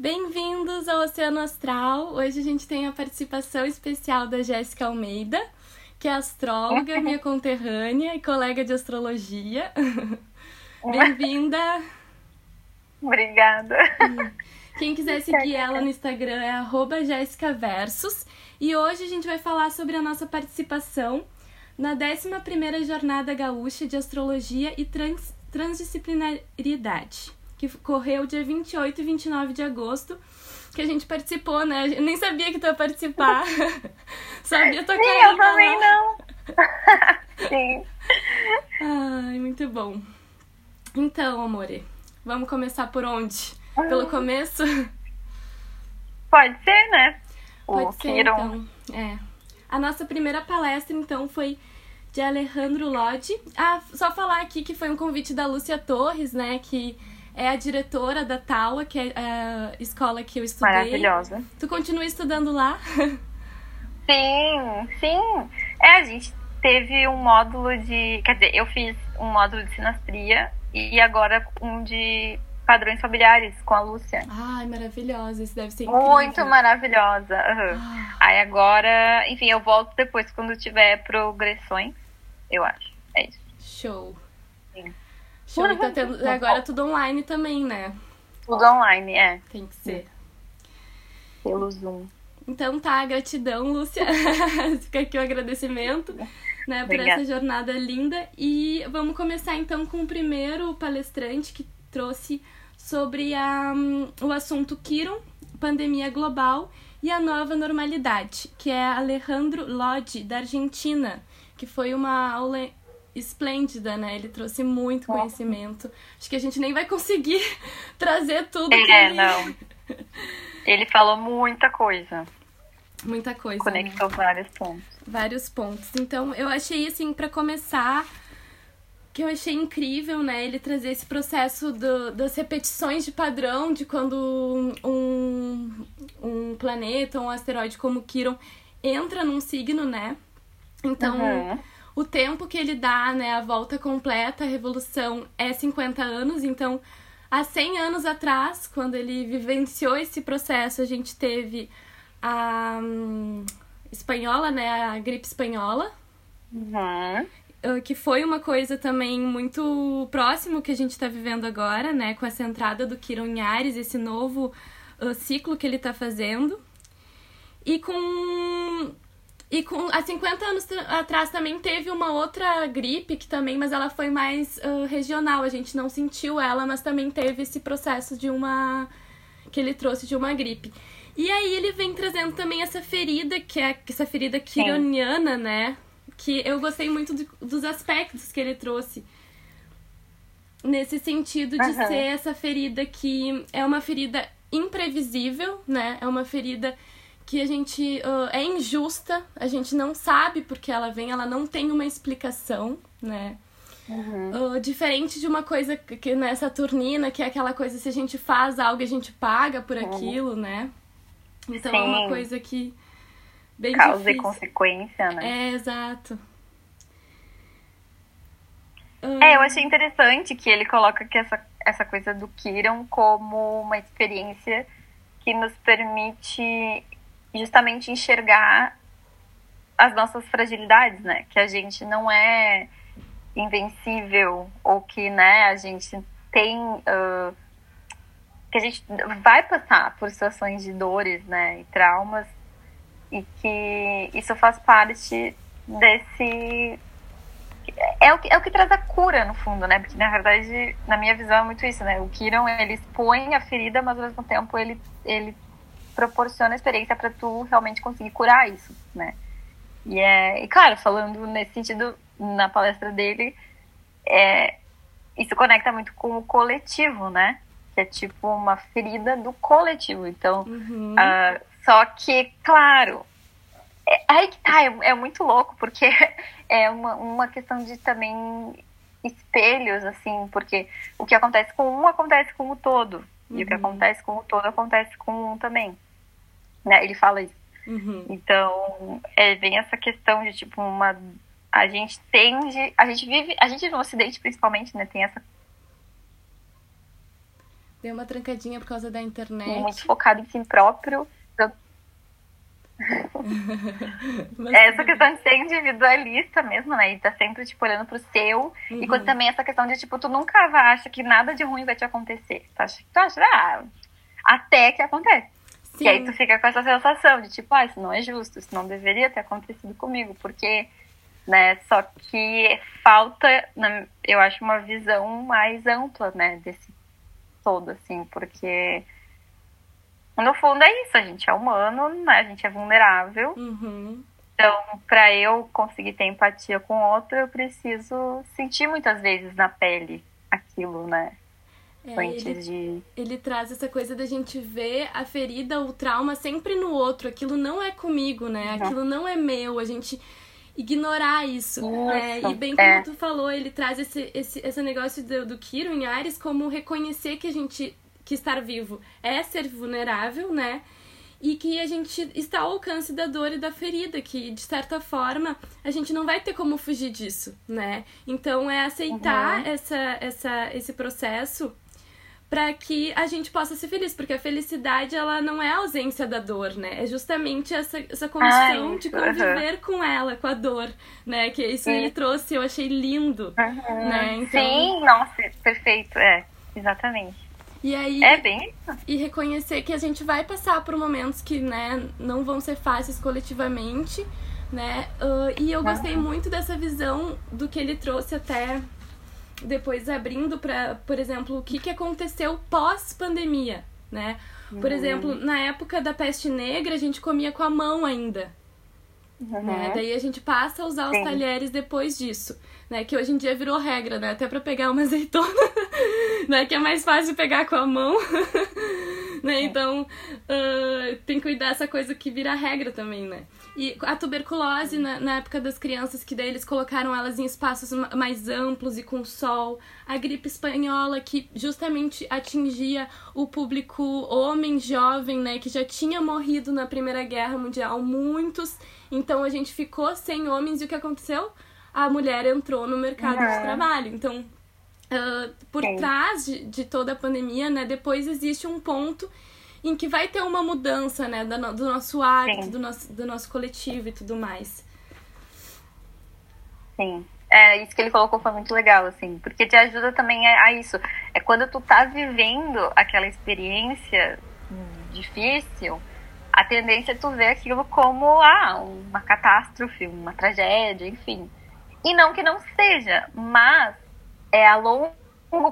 Bem-vindos ao Oceano Astral. Hoje a gente tem a participação especial da Jéssica Almeida, que é astróloga, minha conterrânea e colega de astrologia. Bem-vinda! Obrigada. Quem quiser seguir ela no Instagram é @jessicaversus. E hoje a gente vai falar sobre a nossa participação na 11ª Jornada Gaúcha de Astrologia e Trans Transdisciplinaridade, que correu dia 28 e 29 de agosto, que a gente participou, né? Eu nem sabia que tu ia participar. sabia tua Sim, eu também não. Sim. Ai, muito bom. Então, amore, vamos começar por onde? Pelo começo? Pode ser, né? Pode o ser, Kiron. então. É. A nossa primeira palestra, então, foi de Alejandro Lodge. Ah, só falar aqui que foi um convite da Lúcia Torres, né? Que é a diretora da Taua, que é a escola que eu estudei. Maravilhosa. Tu continua estudando lá? Sim, sim. É, a gente teve um módulo de. Quer dizer, eu fiz um módulo de sinastria e agora um de padrões familiares com a Lúcia. Ai, maravilhosa. Isso deve ser incrível. Muito maravilhosa. uhum. Ah, Aí agora, enfim, eu volto depois quando tiver progressões, eu acho. É isso. show. Show. E tá tendo... Agora tudo online também, né? Tudo online, é. Tem que ser. Pelo Zoom. Então tá, gratidão, Lúcia. Fica aqui o agradecimento, né, por Obrigada. essa jornada linda. E vamos começar então com o primeiro palestrante que trouxe sobre a, hum, o assunto Kiron, pandemia global e a nova normalidade, que é Alejandro Lodge, da Argentina, que foi uma aula esplêndida, né? Ele trouxe muito conhecimento. Acho que a gente nem vai conseguir trazer tudo que É, ele... não. Ele falou muita coisa. Muita coisa, né? Conectou vários pontos. vários pontos. Então, eu achei assim, para começar, que eu achei incrível, né, ele trazer esse processo do, das repetições de padrão de quando um, um planeta, um asteroide como Quiron entra num signo, né? Então, Uhum. O tempo que ele dá, né, a volta completa, a revolução é 50 anos, então há 100 anos atrás, quando ele vivenciou esse processo, a gente teve a hum, espanhola, né, a gripe espanhola, Uhum. que foi uma coisa também muito próximo que a gente está vivendo agora, né, com essa entrada do Quiron em Ares, esse novo ah, ciclo que ele está fazendo. E com e com há 50 anos atrás também teve uma outra gripe que também, mas ela foi mais ah, regional, a gente não sentiu ela, mas também teve esse processo de uma que ele trouxe de uma gripe. E aí ele vem trazendo também essa ferida, que é essa ferida quironiana, né? Que eu gostei muito do- dos aspectos que ele trouxe. Nesse sentido de Aham. ser essa ferida que é uma ferida imprevisível, né? É uma ferida que a gente ah, é injusta, a gente não sabe porque ela vem, ela não tem uma explicação, né? Uhum. Ah, diferente de uma coisa que que, né, Saturnina, que é aquela coisa, se a gente faz algo, a gente paga por aquilo, né? Então é uma Sim. coisa que bem Causa e difícil. consequência, né? É, exato. É, eu achei interessante que ele coloca que essa, essa coisa do Kiron como uma experiência que nos permite justamente enxergar as nossas fragilidades, né? Que a gente não é invencível ou que, né, a gente tem ah, que a gente vai passar por situações de dores, né, e traumas e que isso faz parte desse é o, que, é o que traz a cura, no fundo, né? Porque, na verdade, na minha visão, é muito isso, né? O Kiron, ele expõe a ferida, mas, ao mesmo tempo, ele, ele proporciona a experiência para tu realmente conseguir curar isso, né? E, é, e, claro, falando nesse sentido, na palestra dele, é, isso conecta muito com o coletivo, né? Que é tipo uma ferida do coletivo. Então, Uhum. ah, só que, claro, é, aí que tá, é, é muito louco, porque é uma, uma questão de também espelhos, assim, porque o que acontece com um acontece com o todo. E o que Uhum. acontece com o todo acontece com um também. Né? Ele fala isso. Uhum. Então, é bem essa questão de, tipo, uma. A gente tende. A gente vive. A gente no Ocidente, principalmente, né? Tem essa Deu uma trancadinha por causa da internet. Muito focado em si próprio. é essa questão de ser individualista mesmo, né? E tá sempre, tipo, olhando pro seu. Uhum. E quando também essa questão de, tipo, tu nunca acha que nada de ruim vai te acontecer. Tu acha, tu acha ah, até que acontece. Sim. E aí tu fica com essa sensação de, tipo, ah, isso não é justo, isso não deveria ter acontecido comigo, porque, né? Só que falta, eu acho, uma visão mais ampla, né? Desse todo, assim, porque no fundo é isso, a gente é humano, né? a gente é vulnerável. Uhum. Então, para eu conseguir ter empatia com outro, eu preciso sentir muitas vezes na pele aquilo, né? É, ele, de. Ele traz essa coisa da gente ver a ferida, o trauma sempre no outro. Aquilo não é comigo, né? Uhum. Aquilo não é meu. A gente ignorar isso. Né? E bem como é. tu falou, ele traz esse, esse, esse negócio do, do Kiro em Ares como reconhecer que a gente que estar vivo é ser vulnerável, né? E que a gente está ao alcance da dor e da ferida, que de certa forma a gente não vai ter como fugir disso, né? Então é aceitar uhum. essa, essa, esse processo para que a gente possa ser feliz, porque a felicidade ela não é a ausência da dor, né? É justamente essa, essa condição Ai, de conviver uhum. com ela, com a dor, né? Que isso Sim. ele trouxe, eu achei lindo, uhum. né? Então... Sim, nossa, perfeito, é, exatamente. E aí. É bem isso. E reconhecer que a gente vai passar por momentos que, né, não vão ser fáceis coletivamente, né? Uh, e eu gostei muito dessa visão do que ele trouxe até depois abrindo para, por exemplo, o que, que aconteceu pós-pandemia, né? Por uhum. exemplo, na época da peste negra, a gente comia com a mão ainda. Uhum. Né? Daí a gente passa a usar os Sim. talheres depois disso né? Que hoje em dia virou regra, né? Até para pegar uma azeitona, né? Que é mais fácil pegar com a mão. né? Então, uh, tem que cuidar dessa coisa que vira regra também, né? E a tuberculose, na, na, época das crianças, que daí eles colocaram elas em espaços mais amplos e com sol. A gripe espanhola, que justamente atingia o público homem jovem, né? Que já tinha morrido na Primeira Guerra Mundial, muitos. Então a gente ficou sem homens e o que aconteceu? a mulher entrou no mercado uhum. de trabalho. Então, uh, por Sim. trás de, de, toda a pandemia, né, depois existe um ponto em que vai ter uma mudança, né, do, do nosso hábito, do nosso, do nosso coletivo e tudo mais. Sim. É, isso que ele colocou foi muito legal, assim, porque te ajuda também a, a isso. É quando tu tá vivendo aquela experiência difícil, a tendência é tu ver aquilo como ah, uma catástrofe, uma tragédia, enfim. E não que não seja, mas é a longo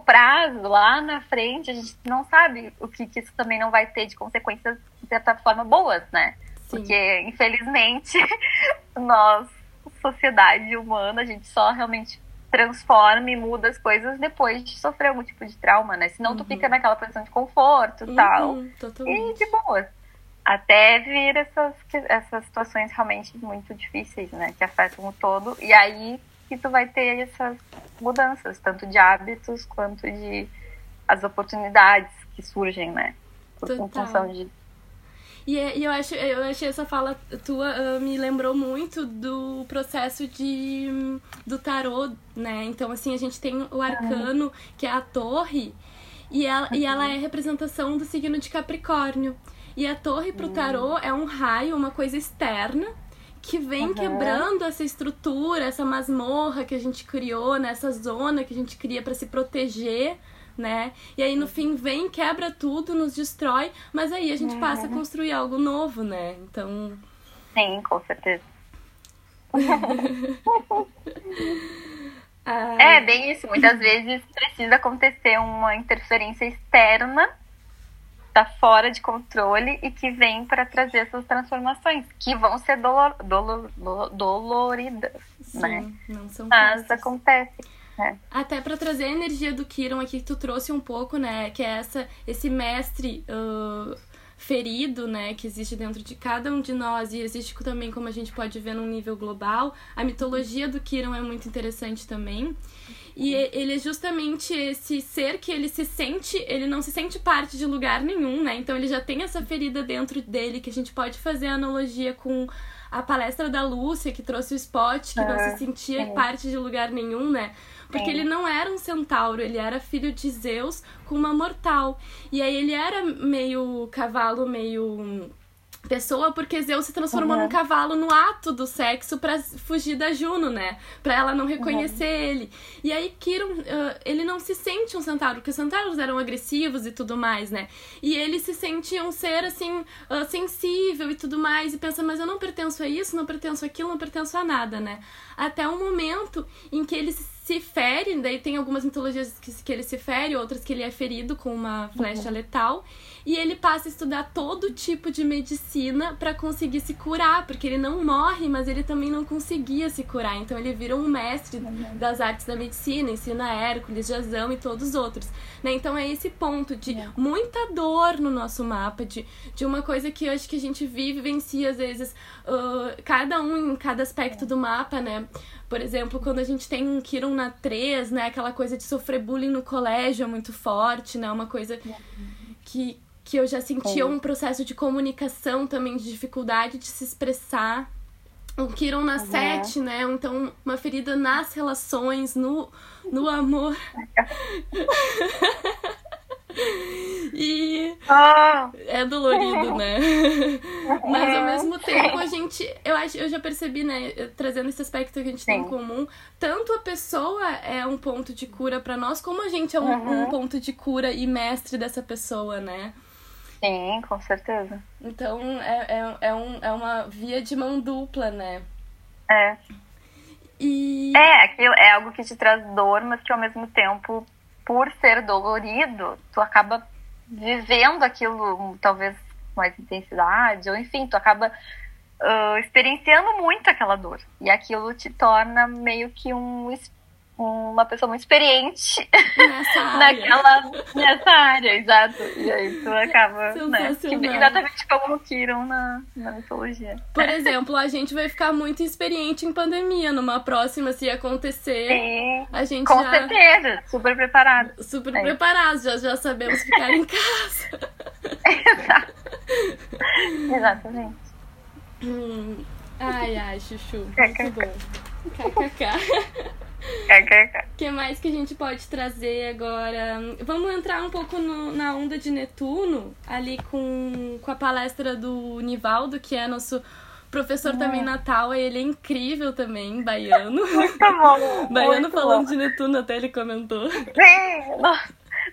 prazo, lá na frente, a gente não sabe o que, que isso também não vai ter de consequências, de certa forma, boas, né? Sim. Porque, infelizmente, nós, sociedade humana, a gente só realmente transforma e muda as coisas depois de sofrer algum tipo de trauma, né? Senão uhum. tu fica naquela posição de conforto e uhum, tal. Totalmente. E de boas. Até vir essas, essas situações realmente muito difíceis, né? Que afetam o todo. E aí que tu vai ter essas mudanças, tanto de hábitos quanto de as oportunidades que surgem, né? Por Total. função de e, é, e, eu, acho, eu achei essa fala tua uh, me lembrou muito do processo de do tarô, né? Então, assim, a gente tem o arcano, que é a torre, e ela, e ela é representação do signo de Capricórnio. E a torre pro tarô é um raio, uma coisa externa, que vem uhum. quebrando essa estrutura, essa masmorra que a gente criou, nessa né? zona que a gente cria para se proteger, né? E aí no fim vem, quebra tudo, nos destrói, mas aí a gente uhum. passa a construir algo novo, né? Então. Sim, com certeza. É bem isso. Muitas vezes precisa acontecer uma interferência externa está fora de controle e que vem para trazer essas transformações, que vão ser dolor, dolor, doloridas, Sim, né? Não são Mas fáceis. acontece. É. Até para trazer a energia do Kiron aqui que tu trouxe um pouco, né? Que é essa, esse mestre uh, ferido, né? Que existe dentro de cada um de nós e existe também, como a gente pode ver, num nível global. A mitologia do Kiron é muito interessante também. E ele é justamente esse ser que ele se sente, ele não se sente parte de lugar nenhum, né? Então ele já tem essa ferida dentro dele que a gente pode fazer analogia com a palestra da Lúcia, que trouxe o Spot, que não se sentia parte de lugar nenhum, né? Porque ele não era um centauro, ele era filho de Zeus com uma mortal. E aí ele era meio cavalo, meio pessoa porque Zeus se transformou uhum. num cavalo no ato do sexo para fugir da Juno, né? Para ela não reconhecer uhum. ele. E aí Kiron, uh, ele não se sente um centauro, porque os centauros eram agressivos e tudo mais, né? E ele se sente um ser assim uh, sensível e tudo mais e pensa, mas eu não pertenço a isso, não pertenço àquilo, não pertenço a nada, né? Até um momento em que ele se fere, daí tem algumas mitologias que, que ele se fere, outras que ele é ferido com uma flecha uhum. letal. E ele passa a estudar todo tipo de medicina para conseguir se curar, porque ele não morre, mas ele também não conseguia se curar. Então ele vira um mestre uhum. das artes da medicina, ensina Hércules, Jazão e todos os outros. Né? Então é esse ponto de é. muita dor no nosso mapa, de, de uma coisa que eu acho que a gente vive, vencia às vezes, uh, cada um em cada aspecto é. do mapa, né? Por exemplo, quando a gente tem um Kiron na 3, né? Aquela coisa de sofrer bullying no colégio é muito forte, né? Uma coisa que, que eu já sentia um processo de comunicação também, de dificuldade de se expressar. O Kiron na uhum. 7, né? Então, uma ferida nas relações, no, no amor. E oh. é dolorido, né? Mas ao mesmo tempo a gente, eu acho, eu já percebi, né, trazendo esse aspecto que a gente Sim. tem em comum, tanto a pessoa é um ponto de cura para nós, como a gente é um, uhum. um ponto de cura e mestre dessa pessoa, né? Sim, com certeza. Então é, é, é, um, é uma via de mão dupla, né? É. E... É, aquilo é algo que te traz dor, mas que ao mesmo tempo por ser dolorido, tu acaba vivendo aquilo talvez com mais intensidade, ou enfim, tu acaba uh, experienciando muito aquela dor. E aquilo te torna meio que um uma pessoa muito experiente nessa área. naquela nessa área, exato. E aí tu acaba, né? exatamente como Kiron na, na mitologia. Por exemplo, a gente vai ficar muito experiente em pandemia. Numa próxima, se acontecer, Sim, a gente com já... certeza, super preparado. Super é. preparados, já, já sabemos ficar em casa. Exato. Exatamente. Hum. Ai, ai, Chuchu. Muito bom. KKK. O que mais que a gente pode trazer agora? Vamos entrar um pouco no, na onda de Netuno, ali com, com a palestra do Nivaldo, que é nosso professor hum. também Natal, ele é incrível também, baiano. Muito bom. baiano muito falando bom. de Netuno, até ele comentou. Sim,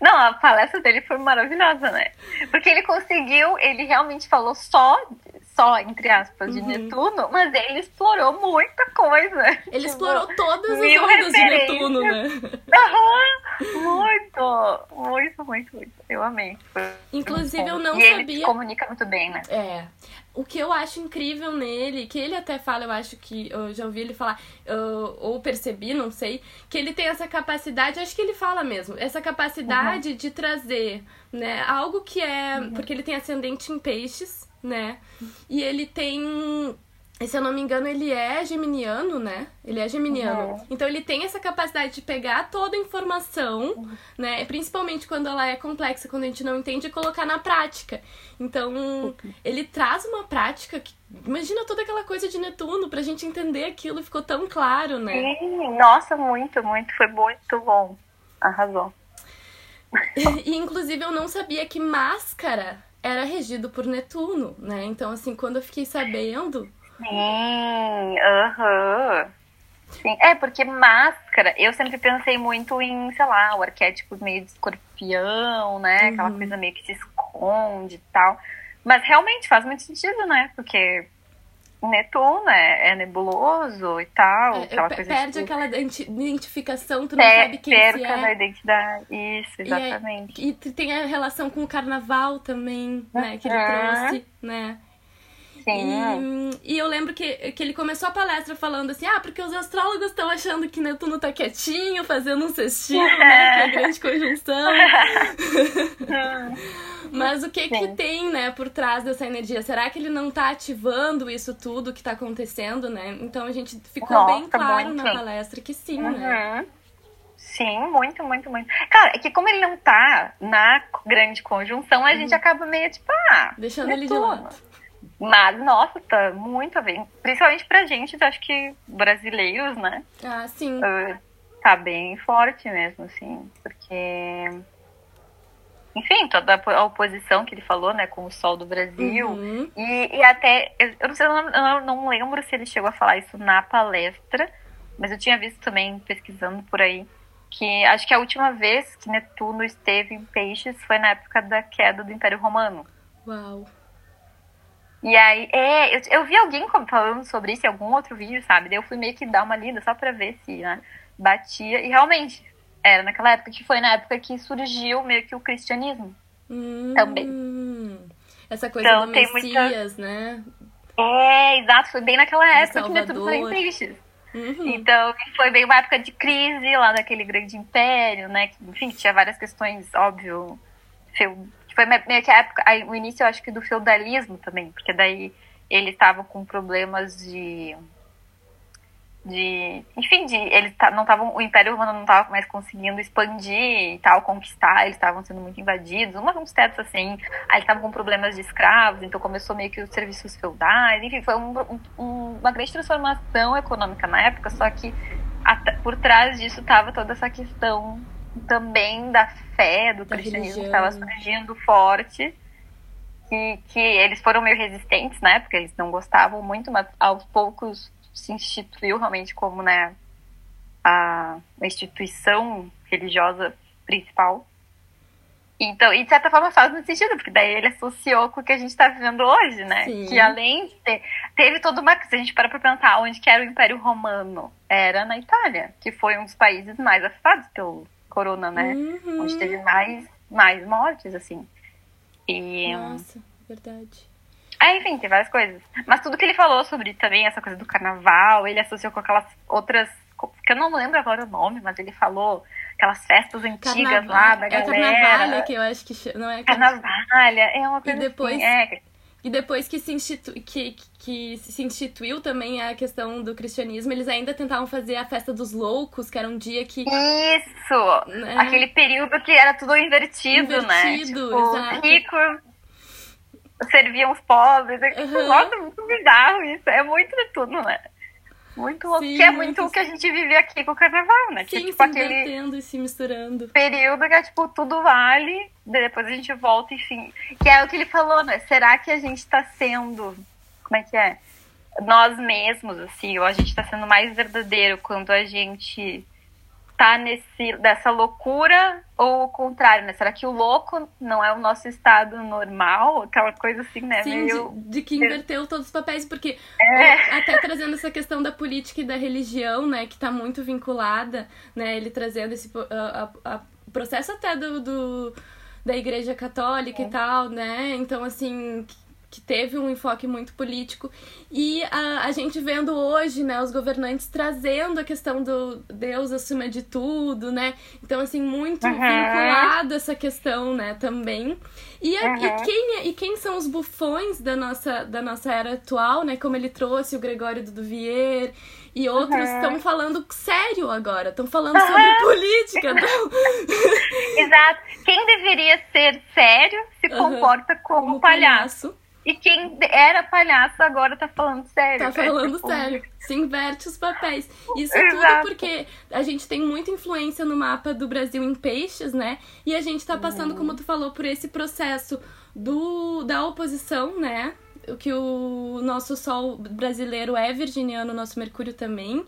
não, a palestra dele foi maravilhosa, né? Porque ele conseguiu, ele realmente falou só só, entre aspas, de uhum. Netuno, mas ele explorou muita coisa. Ele tipo, explorou todas as ondas de Netuno, né? Uhum. Muito, muito, muito, muito. Eu amei. Foi Inclusive, eu não e sabia. Ele comunica muito bem, né? É. O que eu acho incrível nele, que ele até fala, eu acho que eu já ouvi ele falar, ou percebi, não sei, que ele tem essa capacidade, acho que ele fala mesmo, essa capacidade uhum. de trazer, né, algo que é. Uhum. Porque ele tem ascendente em peixes, né? E ele tem se eu não me engano, ele é geminiano, né? Ele é geminiano. Uhum. Então ele tem essa capacidade de pegar toda a informação, uhum. né? Principalmente quando ela é complexa, quando a gente não entende, e colocar na prática. Então, uhum. ele traz uma prática que. Imagina toda aquela coisa de Netuno pra gente entender aquilo, ficou tão claro, né? Sim, nossa, muito, muito. Foi muito bom. Arrasou. e, inclusive, eu não sabia que máscara era regido por Netuno, né? Então, assim, quando eu fiquei sabendo. Sim, aham. Sim, é, porque máscara, eu sempre pensei muito em, sei lá, o arquétipo meio de escorpião, né? Aquela uhum. coisa meio que se esconde e tal. Mas realmente faz muito sentido, né? Porque Netuno é, é nebuloso e tal. É, aquela coisa perde tipo... aquela identificação, tu não per, sabe quem perca é. da identidade. Isso, exatamente. E, é, e, tem a relação com o carnaval também, né? Que ele trouxe, né? Sim. E, e, eu lembro que, que ele começou a palestra falando assim: ah, porque os astrólogos estão achando que Netuno tá quietinho, fazendo um cestinho, né? Que é grande conjunção. Mas o que Sim. que tem, né, por trás dessa energia? Será que ele não tá ativando isso tudo que tá acontecendo, né? Então a gente ficou Nossa, bem claro muito. na palestra que sim, né? uhum. né? Sim, muito, muito, muito. Cara, é que como ele não tá na grande conjunção, a Uhum. gente acaba meio tipo, ah, Deixando ele de Netuno. lado. Mas, nossa, tá muito a ver. Principalmente pra gente, acho que brasileiros, né? Ah, sim. Uh, tá bem forte mesmo, assim. Porque. Enfim, toda a oposição que ele falou, né, com o sol do Brasil. Uhum. E, e até, eu não sei, eu não, eu não lembro se ele chegou a falar isso na palestra, mas eu tinha visto também, pesquisando por aí, que acho que a última vez que Netuno esteve em Peixes foi na época da queda do Império Romano. Uau. E aí, é, eu, eu vi alguém falando sobre isso em algum outro vídeo, sabe? Daí eu fui meio que dar uma lida só pra ver se, né, batia. E realmente, era naquela época que foi na época que surgiu meio que o cristianismo. Hum. Também. Essa coisa Então, do tem muita- Messias, né? É, exato, foi bem naquela época que. Netuno foi Peixes. Uhum. Então, foi bem uma época de crise lá daquele grande império, né? Que, enfim, tinha várias questões, óbvio. Feu- Foi me- meio que a época, o início, eu acho que do feudalismo também, porque daí eles estavam com problemas de. de enfim, de, eles não estavam. O Império Romano não estava mais conseguindo expandir e tal, conquistar, eles estavam sendo muito invadidos, umas uns tetos assim. Aí estavam com problemas de escravos, então começou meio que os serviços feudais, enfim, foi um- um- um- uma grande transformação econômica na época, só que por trás disso estava toda essa questão também da fé, do Da cristianismo que estava surgindo forte. Que, que eles foram meio resistentes, né? Porque eles não gostavam muito, mas aos poucos se instituiu realmente como, né, a, a instituição religiosa principal. Então, e de certa forma faz muito sentido, porque daí ele associou com o que a gente está vivendo hoje, né? Sim. Que além de ter, teve toda uma. Se a gente para pra pensar onde que era o Império Romano, era na Itália, que foi um dos países mais afetados pelo corona, né? Uhum. Onde teve mais, mais mortes, assim. E. Nossa, verdade. É, enfim, tem várias coisas. Mas tudo que ele falou sobre também essa coisa do carnaval, ele associou com aquelas outras. que eu não lembro agora o nome, mas ele falou aquelas festas antigas lá da é galera. carnavalha que eu acho que não é carnaval. Carnavalha, é uma coisa depois- assim, é, E depois que se, institu... que, que se instituiu também a questão do cristianismo, eles ainda tentavam fazer a festa dos loucos, que era um dia que. Isso! né, Aquele período que era tudo invertido, né? Invertido, Tipo, exato. rico serviam os pobres. É, Uhum. Nossa, muito bizarro isso. É muito de tudo, né? Muito louco. Sim, que é muito muito o que a gente vive aqui com o carnaval, né? Que é Sim, tipo se aquele e se misturando. período que é tipo, tudo vale, depois a gente volta, enfim. Que é o que ele falou, né? Será que a gente tá sendo. Como é que é? Nós mesmos, assim, ou a gente tá sendo mais verdadeiro quando a gente tá nesse, dessa loucura, ou o contrário, né? Será que o louco não é o nosso estado normal? Aquela coisa assim, né? Sim, Meio. de, de que inverteu todos os papéis, porque É. até trazendo essa questão da política e da religião, né, que tá muito vinculada, né, ele trazendo esse a, a- a- processo até do, do- da igreja católica e tal, né, então assim que- teve um enfoque muito político e a, a gente vendo hoje, né, os governantes trazendo a questão do Deus acima de tudo, né, então assim muito Uhum. vinculado essa questão, né, também e, a- e Uhum. quem é- e quem são os bufões da nossa, da nossa era atual, né? Como ele trouxe o Gregório Duvier e outros Uhum. estão falando sério agora, estão falando sobre política. Exato. Quem deveria ser sério se comporta como, Como palhaço. E quem era palhaço agora tá falando sério. Tá É, falando tipo, sério. Se inverte os papéis. Isso Exato. tudo porque a gente tem muita influência no mapa do Brasil em peixes, né? E a gente tá passando, como tu falou, por esse processo do, da oposição, né? O que o nosso Sol brasileiro é virginiano, o nosso Mercúrio também.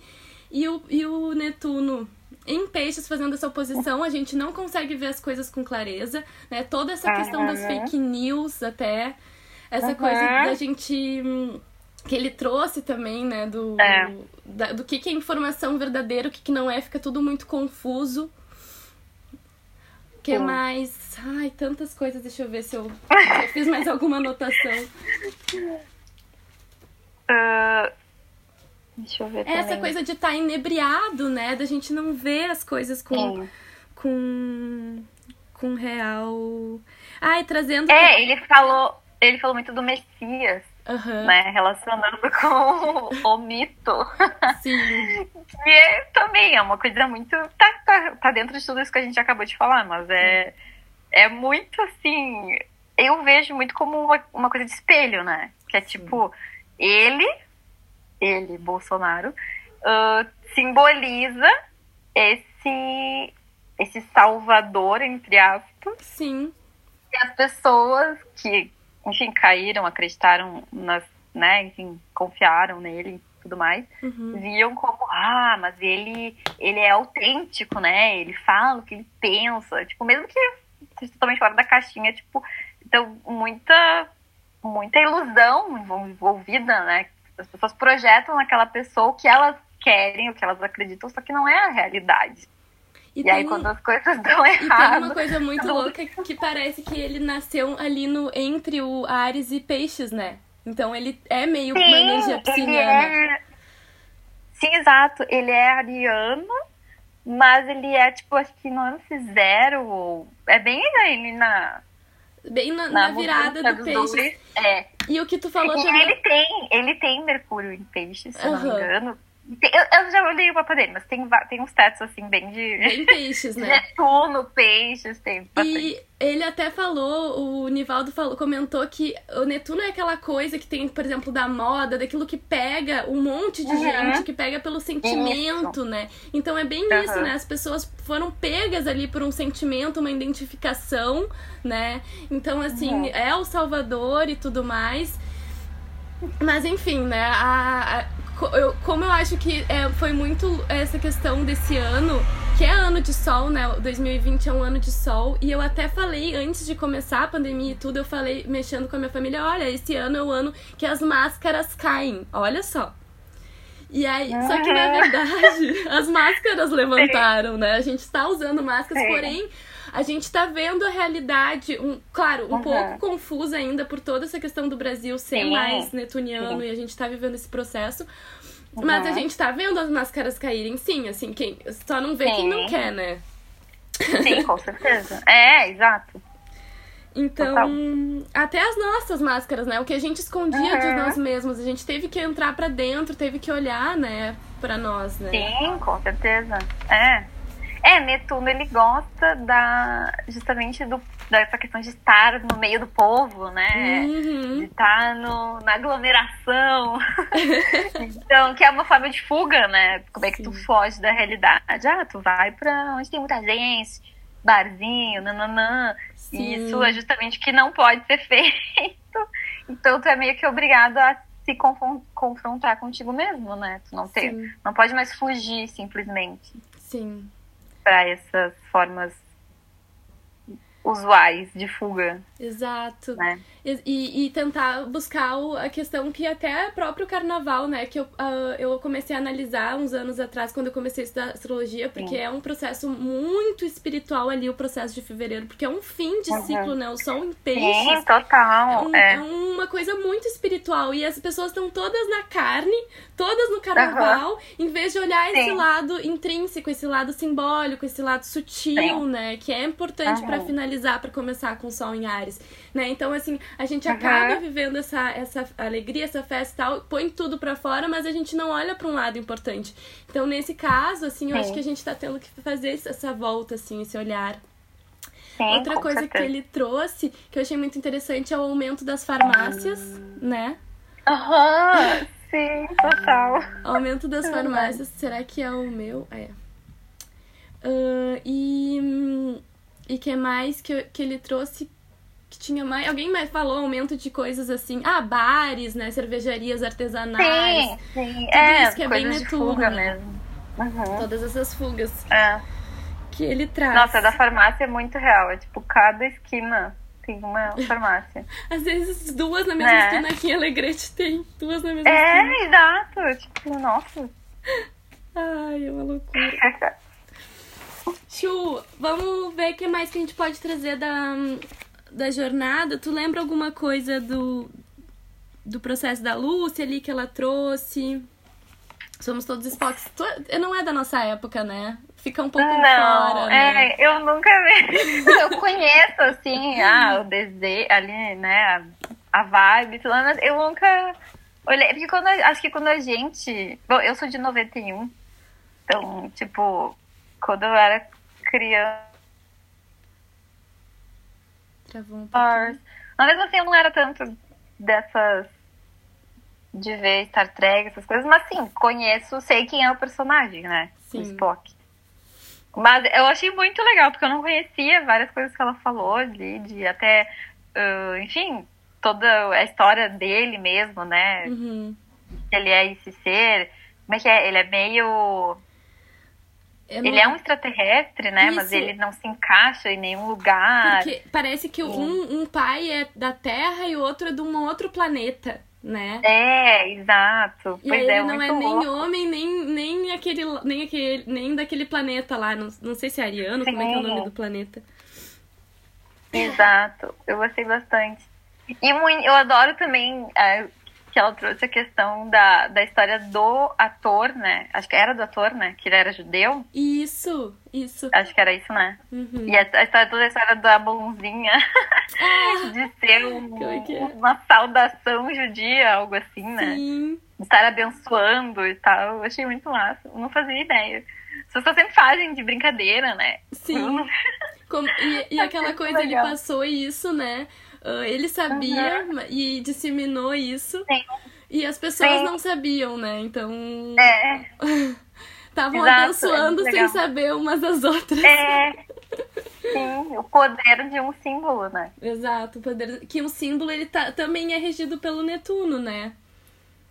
E o, e o Netuno em peixes fazendo essa oposição, a gente não consegue ver as coisas com clareza, né? Toda essa questão das fake news até, essa Aham. coisa da gente hum, que ele trouxe também, né, do É. da- do que, que é informação verdadeira, o que, que não é, fica tudo muito confuso. O que Sim. mais? Ai, tantas coisas, deixa eu ver se eu, se eu fiz mais alguma anotação. ah, deixa eu ver É essa também. coisa de estar inebriado, né? Da gente não ver as coisas com, Sim. com, com real. Ai, trazendo. É, ele falou, ele falou muito do Messias. Uhum. Né, relacionando com o mito. Sim. que é, também é uma coisa muito. Tá, tá, tá dentro de tudo isso que a gente acabou de falar, mas é, é muito assim. Eu vejo muito como uma, uma coisa de espelho, né? Que é tipo, ele, ele, Bolsonaro, uh, simboliza esse, esse salvador, entre aspas. Sim. E as pessoas que enfim, caíram, acreditaram nas, né, enfim, confiaram nele e tudo mais, uhum. viam como, ah, mas ele, ele é autêntico, né? Ele fala o que ele pensa, tipo, mesmo que seja totalmente fora da caixinha, tipo, então muita muita ilusão envolvida, né? As pessoas projetam naquela pessoa o que elas querem, o que elas acreditam, só que não é a realidade. E, e aí, quando as coisas dão errado. tem uma coisa muito louca que parece que ele nasceu ali no entre o Ares e Peixes, né? Então ele é meio Sim, uma energia pisciniana. É... Sim, exato. Ele é ariano, mas ele é, tipo, acho que no ano zero. É bem aí na. Bem na, na, na virada do peixe. É. E o que tu falou e também. Ele tem, ele tem Mercúrio em peixes, se uhum. não me engano. Eu, eu, já olhei o mapa dele, mas tem, tem uns tetos assim, bem de. Bem peixes, né? Netuno, peixes, tem bastante. E ele até falou, o Nivaldo falou, comentou que o Netuno é aquela coisa que tem, por exemplo, da moda, daquilo que pega um monte de uhum. gente, que pega pelo sentimento, isso. né? Então é bem uhum. isso, né? As pessoas foram pegas ali por um sentimento, uma identificação, né? Então, assim, uhum. é o Salvador e tudo mais. Mas enfim, né? A, a eu, como eu acho que é, foi muito essa questão desse ano, que é ano de sol, né? 2020 é um ano de sol. E eu até falei, antes de começar a pandemia e tudo, eu falei, mexendo com a minha família, olha, esse ano é o ano que as máscaras caem. Olha só. E aí, uhum. só que na verdade, as máscaras levantaram, né? A gente tá usando máscaras, Sim. porém a gente tá vendo a realidade, um, claro, um uhum. pouco confusa ainda por toda essa questão do Brasil ser Sim. mais netuniano Sim. e a gente tá vivendo esse processo. Uhum. Mas a gente tá vendo as máscaras caírem, sim, assim, quem só não vê Sim. quem não quer, né? Sim, com certeza. É, exato. Então, Total. até as nossas máscaras, né? O que a gente escondia uhum. de nós mesmos, a gente teve que entrar para dentro, teve que olhar, né, para nós, né? Sim, com certeza. É. É, Netuno ele gosta da justamente do, dessa questão de estar no meio do povo, né? Uhum. De estar no, na aglomeração. então, que é uma forma de fuga, né? Como é que Sim. tu foge da realidade? Ah, tu vai pra onde tem muita gente, barzinho, nananã. Sim. Isso é justamente o que não pode ser feito. Então, tu é meio que obrigado a se confrontar contigo mesmo, né? Tu não, tem, não pode mais fugir simplesmente. Sim para essas formas usuais de fuga. Exato. Né? E, e, tentar buscar a questão que até próprio carnaval, né? Que eu, uh, eu comecei a analisar uns anos atrás, quando eu comecei a estudar astrologia, porque Sim. é um processo muito espiritual ali, o processo de fevereiro, porque é um fim de uhum. ciclo, né? O sol em peixes. Sim, total. É, um, é. é uma coisa muito espiritual. E as pessoas estão todas na carne, todas no carnaval, uhum. em vez de olhar Sim. esse lado intrínseco, esse lado simbólico, esse lado sutil, Sim. né? Que é importante uhum. para finalizar, para começar com o sol em Né? Então, assim, a gente uhum. acaba vivendo essa, essa alegria, essa festa e tal, põe tudo para fora, mas a gente não olha para um lado importante. Então, nesse caso, assim, eu Sim. acho que a gente tá tendo que fazer essa volta, assim, esse olhar. Sim, Outra coisa certeza. que ele trouxe, que eu achei muito interessante, é o aumento das farmácias, hum. né? Aham, sim, total. Aumento das farmácias, será que é o meu? É. Uh, e e que mais que, que ele trouxe que tinha mais. Alguém mais falou aumento de coisas assim. Ah, bares, né? Cervejarias artesanais. Sim, sim. Tudo é, isso que é bem. Fuga mesmo. Uhum. Todas essas fugas. É. Que ele traz. Nossa, da farmácia é muito real. É tipo, cada esquina tem uma farmácia. Às vezes duas na mesma né? esquina aqui em Alegrete tem duas na mesma é, esquina. É, exato. Tipo, nossa. Ai, é uma loucura. Chu, vamos ver o que mais que a gente pode trazer da, da jornada. Tu lembra alguma coisa do, do processo da Lúcia ali que ela trouxe? Somos todos Spocks. Tu, não é da nossa época, né? Fica um pouco não, fora, né? É, eu nunca vi. eu conheço, assim, ah, o desejo ali, né? A, a vibe, tudo, mas eu nunca olhei. Porque quando, acho que quando a gente. Bom, eu sou de 91. Então, tipo, quando eu era criança. Travou um Mas mesmo assim eu não era tanto dessas. de ver Star Trek, essas coisas, mas sim, conheço, sei quem é o personagem, né? Sim. O Spock. Mas eu achei muito legal, porque eu não conhecia várias coisas que ela falou ali, de até, uh, enfim, toda a história dele mesmo, né? Uhum. Ele é esse ser. Como é que é? Ele é meio. Eu não- Ele é um extraterrestre, né? Mas Isso. ele não se encaixa em nenhum lugar. Porque parece que um, um pai é da Terra e o outro é de um outro planeta, né? É, exato. E pois é, ele não é nem louco. homem, nem, nem, aquele, nem aquele. nem daquele planeta lá. Não, não sei se é ariano, como é que é o nome Sim. do planeta. Exato, eu gostei bastante. E eu adoro também é, que ela trouxe a questão da, da história do ator, né? Acho que era do ator, né? Que ele era judeu. Isso, isso. Acho que era isso, né? Uhum. E a, a história, toda a história da bonzinha de ser um- é que é? uma saudação judia, algo assim, né? Sim. Estar abençoando e tal. Eu achei muito massa. Eu não fazia ideia. As pessoas sempre fazem de brincadeira, né? Sim. Como- e, e aquela coisa, ele passou isso, né? Ah, ele sabia ma- e disseminou isso. Sim. E as pessoas Sim. não sabiam, né? Então. É, Estavam Exato, abençoando é sem saber umas das outras. é. Sim, o poder de um símbolo, né? Exato, o poder que o símbolo ele tá, também é regido pelo Netuno, né?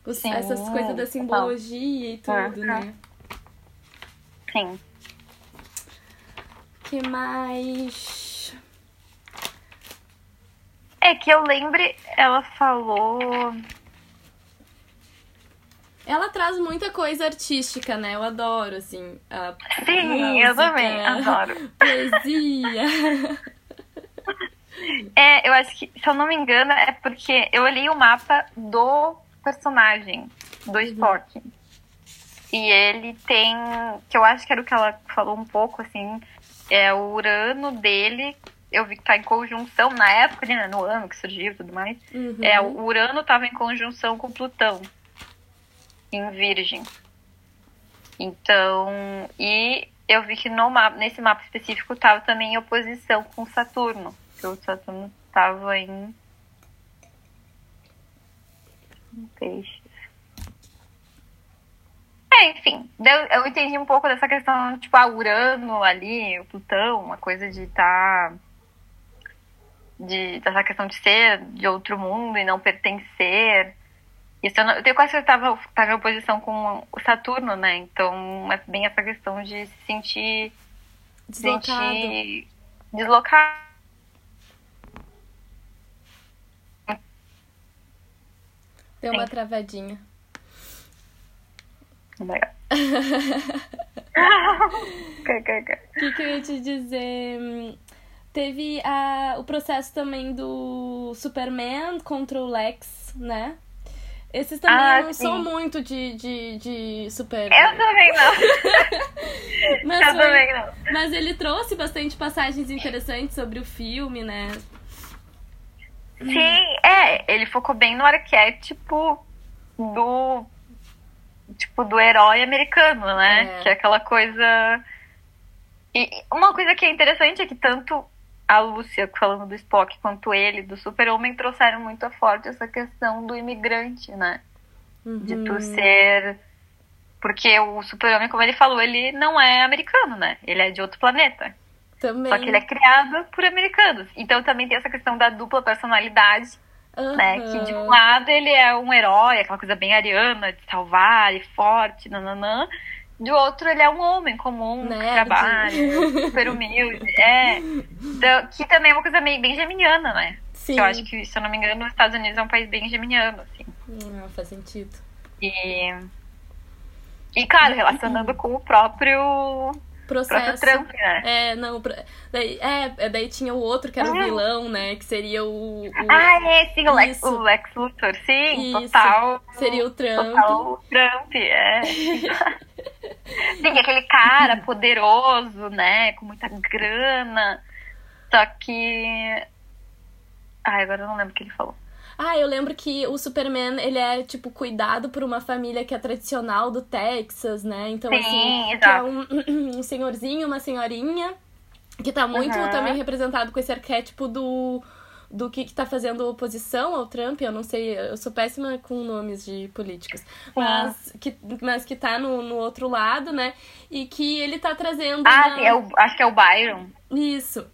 Os- Sim, essas coisas da total. simbologia e tudo, Uhum. né? Sim. Que mais? É que eu lembre, ela falou. Ela traz muita coisa artística, né? Eu adoro, assim. A Sim, eu música, também adoro. Poesia. É, eu acho que, se eu não me engano, é porque eu olhei o mapa do personagem, do Spock. E ele tem. Que eu acho que era o que ela falou um pouco, assim. É o Urano dele. Eu vi que tá em conjunção na época, né, no ano que surgiu e tudo mais. Uhum. É, o Urano estava em conjunção com Plutão, em Virgem. Então, e eu vi que no mapa, nesse mapa específico estava também em oposição com Saturno, que o Saturno estava em Peixes. É, enfim, eu entendi um pouco dessa questão, tipo, a Urano ali, o Plutão, uma coisa de estar de, dessa questão de ser de outro mundo e não pertencer. Isso eu, não, eu tenho quase que estava tava em oposição com o Saturno, né? Então é bem essa questão de se sentir, se Deslocado. sentir deslocado. Deu uma Sim. travadinha. Legal. O que, que eu ia te dizer? Hum, Teve a, o processo também do Superman contra o Lex, né? Esses também Ah, eu não sou sim. muito de, de, de super. Eu também não. mas, Eu foi- também não. mas ele trouxe bastante passagens interessantes sobre o filme, né? Sim, é, ele focou bem no arquétipo do tipo do herói americano, né? É. Que é aquela coisa e uma coisa que é interessante é que tanto a Lúcia falando do Spock quanto ele do Super-Homem trouxeram muito a forte essa questão do imigrante, né? De tu Uhum. ser porque o Super-Homem, como ele falou, ele não é americano, né? Ele é de outro planeta. Também. Só que ele é criado por americanos. Então também tem essa questão da dupla personalidade, né? Que de um lado ele é um herói, aquela coisa bem ariana, de salvar e forte, nananã. De outro ele é um homem comum, que Nerd. trabalha, super humilde. É. Então, que também é uma coisa meio bem geminiana, né? Sim. Que eu acho que, se eu não me engano, os Estados Unidos é um país bem geminiano, assim. Hum, faz sentido. E. E, claro, relacionando com o próprio Processo. Né? É, não. Daí, é, daí tinha o outro que era o Ah. vilão, né? Que seria o. o- Ah, é, sim, o Lex, o Lex Luthor, sim, Isso. total. Seria o Trump. Total Trump, é. sim, aquele cara poderoso, né, com muita grana. Só que. Ai, agora eu não lembro o que ele falou. Ah, eu lembro que o Superman, ele é, tipo, cuidado por uma família que é tradicional do Texas, né? Então, Sim, assim, é um, um senhorzinho, uma senhorinha, que tá muito Uhum. também representado com esse arquétipo do do que, que tá fazendo oposição ao Trump, eu não sei, eu sou péssima com nomes de políticos, mas que, mas que tá no, no outro lado, né? E que ele tá trazendo. Ah, uma- é o, acho que é o Byron. Isso.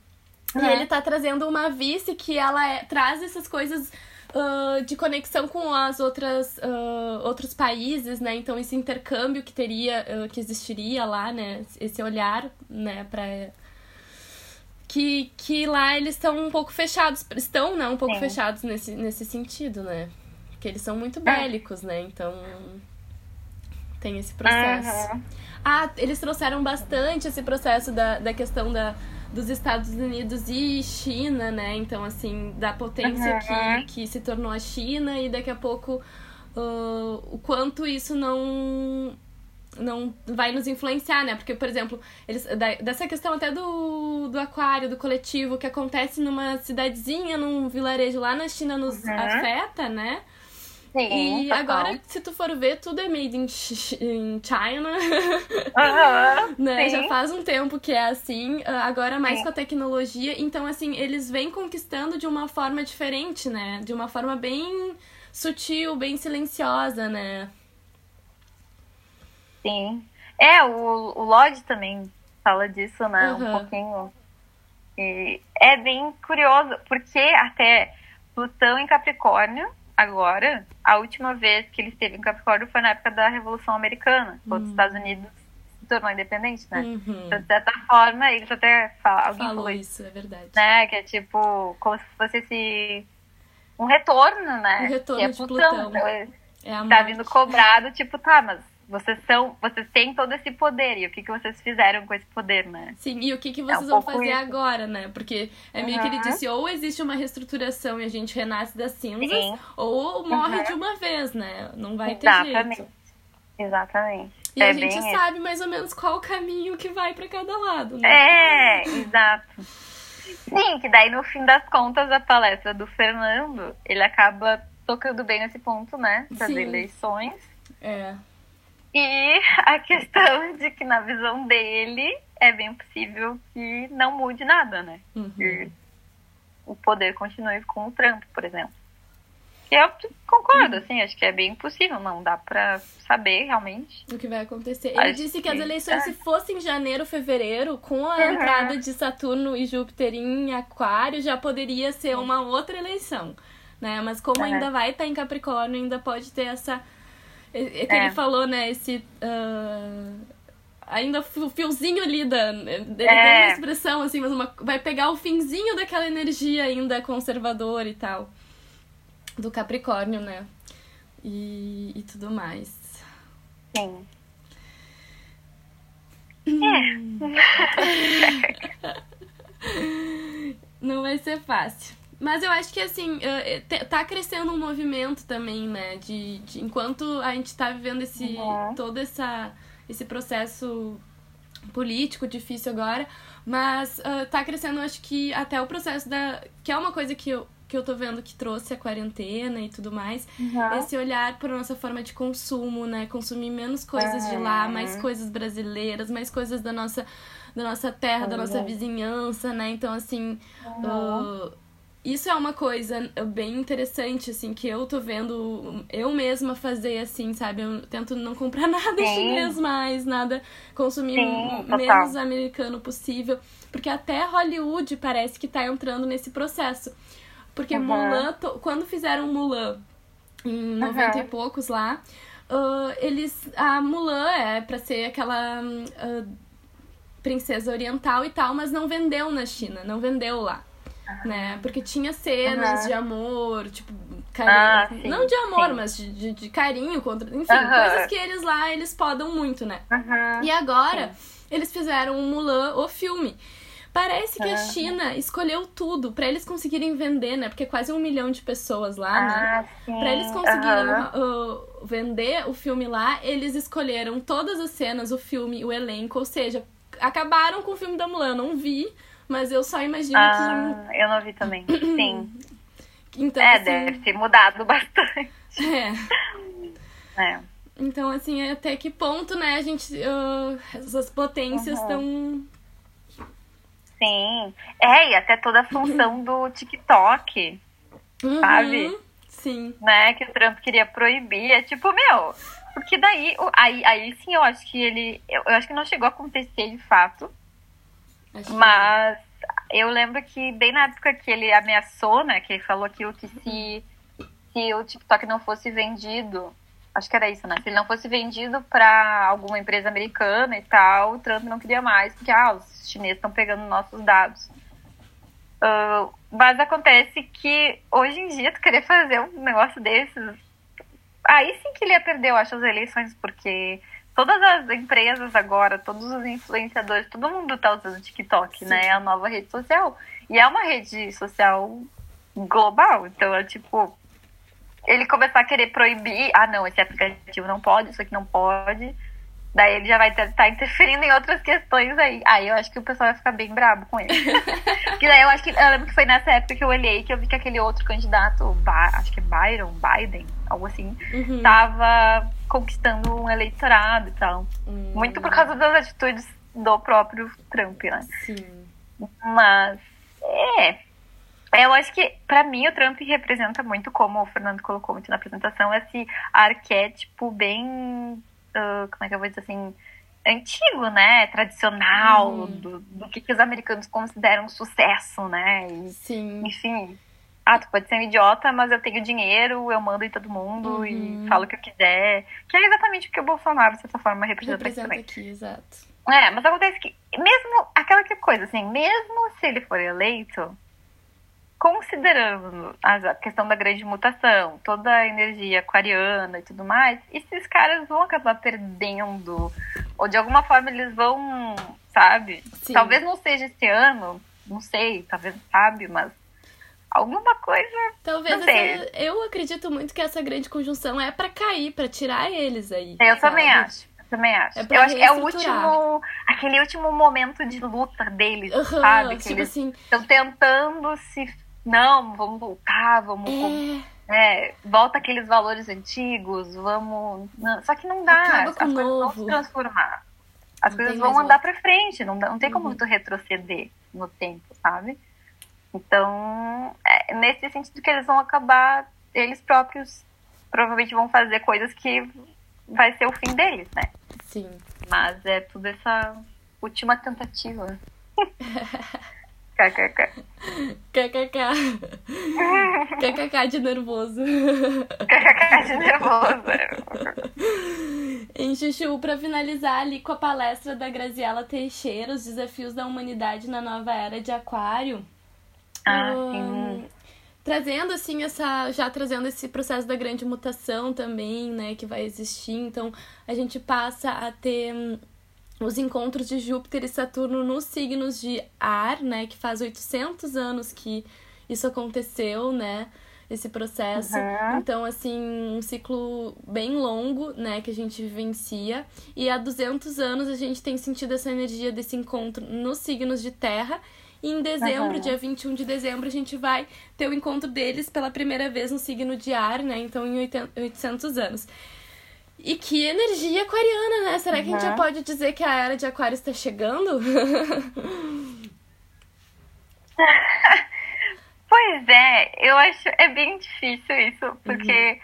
Uhum. E ele tá trazendo uma vice que ela é- traz essas coisas ah, de conexão com as outras ah, outros países, né? Então esse intercâmbio que teria, ah, que existiria lá, né? Esse olhar, né, para que, que lá eles estão um pouco fechados, estão, né, um pouco Sim. fechados nesse, nesse sentido, né? Que eles são muito bélicos, né? Então tem esse processo. Uhum. Ah, eles trouxeram bastante esse processo da, da questão da, dos Estados Unidos e China, né? Então, assim, da potência Uhum. que, que se tornou a China e daqui a pouco ah, o quanto isso não não vai nos influenciar, né? Porque, por exemplo, eles, da- dessa questão até do, do aquário, do coletivo, que acontece numa cidadezinha, num vilarejo lá na China, nos Uhum. afeta, né? Sim, E agora, se tu for ver, tudo é made in, Ch- in China. Aham, né? sim. Já faz um tempo que é assim, ah, agora mais Sim. com a tecnologia. Então, assim, eles vêm conquistando de uma forma diferente, né? De uma forma bem sutil, bem silenciosa, né? Sim. É, o, o Lodge também fala disso, né? Um pouquinho. E é bem curioso, porque até Plutão em Capricórnio, agora, a última vez que ele esteve em Capricórnio foi na época da Revolução Americana, quando os Estados Unidos se tornou independente, né? Uhum. Então, de certa forma, eles até falam, alguém Falou falou isso, é verdade. né? Que é tipo, como se fosse esse. Um retorno, né? Um retorno que é de Plutão. Plutão. Então, é- tá vindo cobrado, tipo, tá, mas vocês são, vocês têm todo esse poder, e o que, que vocês fizeram com esse poder, né? Sim, e o que, que vocês um vão fazer isso. agora, né? Porque é meio que ele Uhum. disse, ou existe uma reestruturação e a gente renasce das cinzas, Sim. ou morre Uhum. de uma vez, né? Não vai ter Exatamente. jeito. Exatamente. E é a gente sabe mais ou menos qual o caminho que vai pra cada lado, né? É, exato. Sim, que daí no fim das contas a palestra do Fernando, ele acaba tocando bem nesse ponto, né? Das Sim. eleições. É. E a questão de que na visão dele é bem possível que não mude nada, né? Uhum. Que o poder continue com o Trump, por exemplo. Eu concordo, assim, acho que é bem possível, não dá pra saber realmente. O que vai acontecer. Ele Acho disse que as que- eleições, é. se fossem em janeiro, fevereiro, com a Uhum. entrada de Saturno e Júpiter em Aquário, já poderia ser uma outra eleição. Né? Mas como Uhum. ainda vai estar em Capricórnio, ainda pode ter essa. É é que É. ele falou, né? Esse. ah, Ainda o fiozinho ali da. Ele É. uma expressão assim, mas uma- vai pegar o finzinho daquela energia ainda conservadora e tal. Do Capricórnio, né? E, e tudo mais. Sim. Não vai ser fácil. Mas eu acho que, assim, te- tá crescendo um movimento também, né? De, de enquanto a gente tá vivendo esse, Uhum. todo essa, esse processo político difícil agora, mas ah, tá crescendo, eu acho que até o processo da... Que é uma coisa que eu, que eu tô vendo que trouxe a quarentena e tudo mais, Uhum. esse olhar para nossa forma de consumo, né? Consumir menos coisas de lá, Uhum. mais coisas brasileiras, mais coisas da nossa, da nossa terra, da nossa Uhum. vizinhança, né? Então, assim, ah, isso é uma coisa bem interessante, assim, que eu tô vendo eu mesma fazer, assim, sabe? Eu tento não comprar nada Sim. chinês mais, nada, consumir Sim, total. menos americano possível. Porque até Hollywood parece que tá entrando nesse processo. Porque Uhum. Mulan, quando fizeram Mulan em 90 e poucos lá, ah, eles. A Mulan é pra ser aquela ah, princesa oriental e tal, mas não vendeu na China, não vendeu lá. Né? Porque tinha cenas Uhum. de amor, tipo, Ah, carinho. sim, não de amor, sim. mas de, de, de carinho contra. Enfim, Uhum. coisas que eles lá, eles podam muito, né? Uhum. E agora, eles fizeram o Mulan, o filme. Parece que a. China escolheu tudo pra eles conseguirem vender, né? Porque é quase um milhão de pessoas lá, né? Ah, sim. Pra eles conseguirem uh, vender o filme lá, eles escolheram todas as cenas, o filme, o elenco, ou seja, acabaram com o filme da Mulan. Não vi, mas eu só imagino Ah, eu não vi também. Sim. que, Então, é, assim, deve ter mudado bastante. É. É. Então, assim, até que ponto, né, a gente. Uh, essas potências estão. Uhum. Sim. É, e até toda a função do TikTok, Uhum, sabe? Sim. né? Que o Trump queria proibir. É tipo, meu. Porque daí, aí, aí sim eu acho que ele. Eu, eu acho que não chegou a acontecer de fato. Que- Mas eu lembro que bem na época que ele ameaçou, né? Que ele falou aquilo que se, se o TikTok não fosse vendido. Acho que era isso, né? Se ele não fosse vendido para alguma empresa americana e tal, o Trump não queria mais, porque ah, os chineses estão pegando nossos dados. Ah, mas acontece que hoje em dia tu querer fazer um negócio desses. Aí sim que ele ia perder, eu acho, as eleições, porque todas as empresas agora, todos os influenciadores, todo mundo tá usando o TikTok, Sim. né? É a nova rede social. E é uma rede social global. Então é tipo. Ele começar a querer proibir, ah não, esse aplicativo não pode, isso aqui não pode. Daí ele já vai estar interferindo em outras questões aí. Aí eu acho que o pessoal vai ficar bem brabo com ele. Porque daí eu acho que. Eu lembro que foi nessa época que eu olhei que eu vi que aquele outro candidato, Ba- acho que é Byron, Biden, algo assim, Uhum. tava conquistando um eleitorado e tal. Hum, Muito por causa das atitudes do próprio Trump, né? Sim. Mas é. Eu acho que, pra mim, o Trump representa muito, como o Fernando colocou muito na apresentação, esse arquétipo bem. ah, como é que eu vou dizer assim? Antigo, né? Tradicional, Uhum. do, do que, que os americanos consideram sucesso, né? E, Sim. enfim. Ah, tu pode ser um idiota, mas eu tenho dinheiro, eu mando em todo mundo Uhum. e falo o que eu quiser. Que é exatamente o que o Bolsonaro, de certa forma, representa, aqui Representa também. aqui, exato. É, mas acontece que, mesmo aquela que coisa, assim, mesmo se ele for eleito, considerando a questão da grande mutação, toda a energia aquariana e tudo mais, esses caras vão acabar perdendo, ou de alguma forma eles vão, sabe? Sim. Talvez não seja esse ano, não sei, talvez sabe, mas alguma coisa. Talvez essa, eu acredito muito que essa grande conjunção é pra cair, pra tirar eles aí. Eu sabe? também acho. eu Também acho. É eu acho que é o último. Aquele último momento de luta deles, Aham, sabe? Que tipo eles assim, estão tentando se. Não, vamos voltar, vamos. é, é, volta aqueles valores antigos, vamos. não, só que não dá. Acaba as com o coisas vão novo. se transformar. As Não coisas vão andar pra frente, não, dá- não tem como Uhum. tu retroceder no tempo, sabe? Então, é nesse sentido que eles vão acabar, eles próprios provavelmente vão fazer coisas que vai ser o fim deles, né? sim. Mas é tudo essa última tentativa. KKK. KKK. KKK de nervoso. KKK de nervoso. Em Chuchu, pra finalizar ali com a palestra da Graziela Teixeira, os desafios da humanidade na nova era de aquário. Ah, sim. Trazendo assim essa. Já trazendo esse processo da grande mutação também, né? Que vai existir. Então a gente passa a ter hum, os encontros de Júpiter e Saturno nos signos de ar, né? Que faz 800 anos que isso aconteceu, né? Esse processo. Uhum. Então, assim, um ciclo bem longo, né? Que a gente vivencia. E há 200 anos a gente tem sentido essa energia desse encontro nos signos de terra. E em dezembro, Uhum. dia 21 de dezembro, a gente vai ter o encontro deles pela primeira vez no signo de ar, né? Então, em 80 800 anos. E que energia aquariana, né? Será que a gente já Uhum. pode dizer que a era de aquário está chegando? Pois é, eu acho é bem difícil isso, porque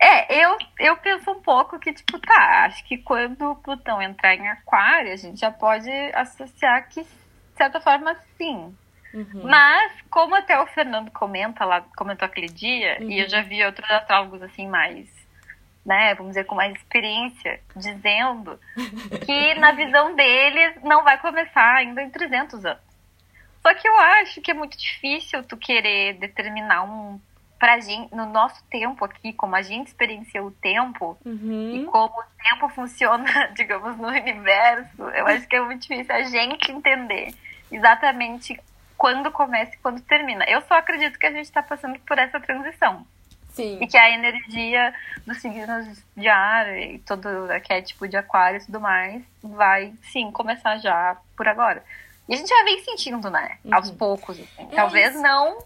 é, eu, eu penso um pouco que, tipo, tá, acho que quando o Plutão entrar em aquário, a gente já pode associar que, de certa forma, sim. Uhum. Mas, como até o Fernando comenta lá, comentou aquele dia, Uhum. e eu já vi outros astrólogos assim mais, né, vamos dizer, com mais experiência, dizendo que na visão deles não vai começar ainda em 300 anos. Só que eu acho que é muito difícil tu querer determinar um pra gente, no nosso tempo aqui, como a gente experiencia o tempo e Uhum. como o tempo funciona, digamos, no universo, eu acho que é muito difícil a gente entender exatamente quando começa e quando termina. Eu só acredito que a gente está passando por essa transição. Sim. E que a energia dos signos de ar e todo arquétipo de aquário e tudo mais vai, sim, começar já por agora. E a gente já vem sentindo, né? Uhum. Aos poucos. assim. É Talvez não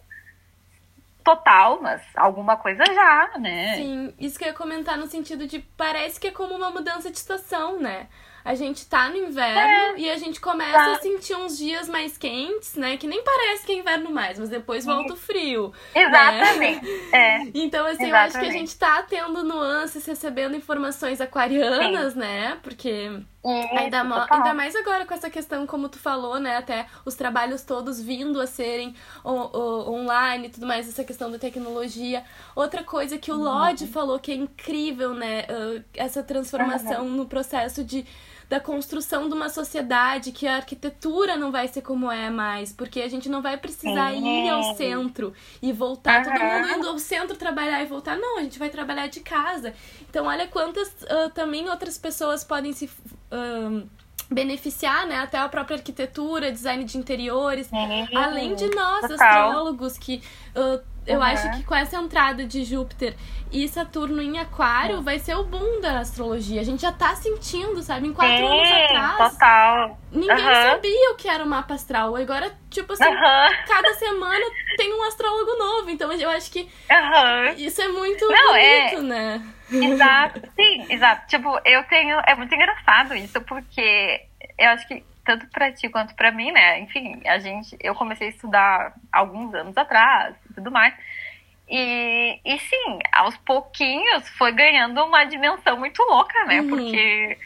total, mas alguma coisa já, né? Sim, isso que eu ia comentar no sentido de parece que é como uma mudança de estação, né? A gente tá no inverno é, e a gente começa tá. a sentir uns dias mais quentes, né? Que nem parece que é inverno mais, mas depois volta o frio. Né? Exatamente. Né? É. Então, assim, Exatamente. eu acho que a gente tá tendo nuances, recebendo informações aquarianas, Sim. né? Porque ainda, ainda mais agora com essa questão, como tu falou, né? Até os trabalhos todos vindo a serem online e tudo mais, essa questão da tecnologia. Outra coisa que o Lodge uhum. falou que é incrível, né? Uh, essa transformação uhum. no processo de da construção de uma sociedade que a arquitetura não vai ser como é mais, porque a gente não vai precisar ir ao centro e voltar, uhum. todo mundo indo ao centro trabalhar e voltar. Não, a gente vai trabalhar de casa. Então, olha quantas uh, também outras pessoas podem se. Uh, beneficiar, né, até a própria arquitetura, design de interiores, além de nós, Total. astrólogos, que uh, eu uhum. acho que com essa entrada de Júpiter e Saturno em Aquário uhum. vai ser o boom da astrologia. A gente já tá sentindo, sabe? Em quatro Sim, anos atrás. Total. Ninguém uhum. sabia o que era o mapa astral. Agora, tipo assim, cada semana tem um astrólogo novo. Então eu acho que isso é muito Não, é bonito, é... né? Exato, sim, exato. Tipo, eu tenho. É muito engraçado isso, porque eu acho que tanto para ti quanto para mim, né? Enfim, a gente, eu comecei a estudar alguns anos atrás e tudo mais. E, e sim, aos pouquinhos foi ganhando uma dimensão muito louca, né? Uhum. Porque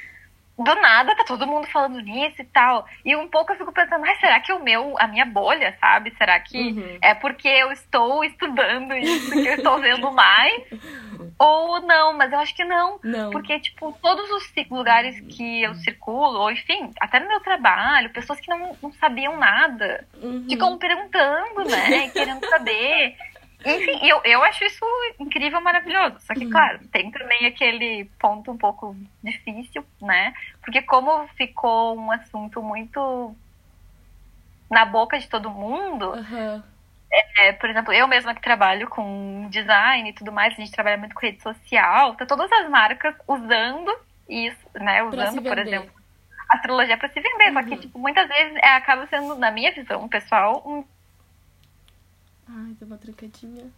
do nada tá todo mundo falando nisso e tal. E um pouco eu fico pensando, mas será que o meu, a minha bolha, sabe? Será que uhum. é porque eu estou estudando isso que eu estou vendo mais? Ou não, mas eu acho que não. não. Porque, tipo, todos os lugares que eu circulo, ou enfim, até no meu trabalho, pessoas que não, não sabiam nada, uhum. ficam perguntando, né? querendo saber. Enfim, eu, eu acho isso incrível, maravilhoso. Só que, uhum. claro, tem também aquele ponto um pouco difícil, né? Porque como ficou um assunto muito na boca de todo mundo, uhum. é, por exemplo, eu mesma que trabalho com design e tudo mais, a gente trabalha muito com rede social, tá todas as marcas usando isso, né? Usando, por exemplo, astrologia para se vender. Uhum. Só que, uhum. tipo, muitas vezes é, acaba sendo, na minha visão pessoal, um Ai, deu uma trancadinha.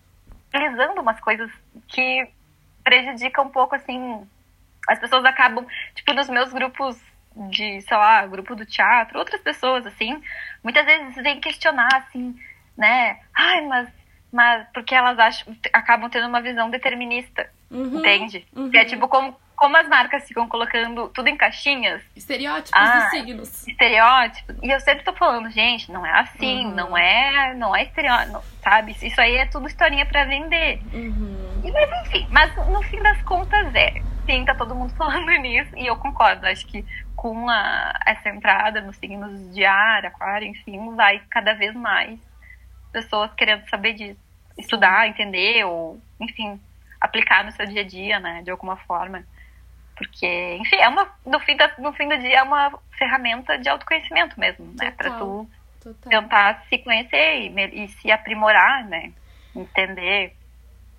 Utilizando umas coisas que prejudicam um pouco, assim. As pessoas acabam, tipo, nos meus grupos de, sei lá, grupo do teatro, outras pessoas, assim, muitas vezes vêm questionar, assim, né? Ai, mas, mas porque elas acham, acabam tendo uma visão determinista, uhum, entende? Uhum. Que é tipo como como as marcas ficam colocando tudo em caixinhas. Estereótipos ah, dos signos. Estereótipos. E eu sempre tô falando, gente, não é assim, uhum. não é, não é estereótipo, sabe? Isso aí é tudo historinha para vender. Uhum. E, mas enfim, mas no fim das contas é. Sim, tá todo mundo falando nisso e eu concordo. Acho que com a, essa entrada nos signos de ar, aquário, enfim, vai cada vez mais pessoas querendo saber disso. Estudar, entender, ou, enfim, aplicar no seu dia a dia, né, de alguma forma. Porque, enfim, é uma, no, fim da, no fim do dia é uma ferramenta de autoconhecimento mesmo, né? Para tu total. tentar se conhecer e, e, se aprimorar, né? Entender.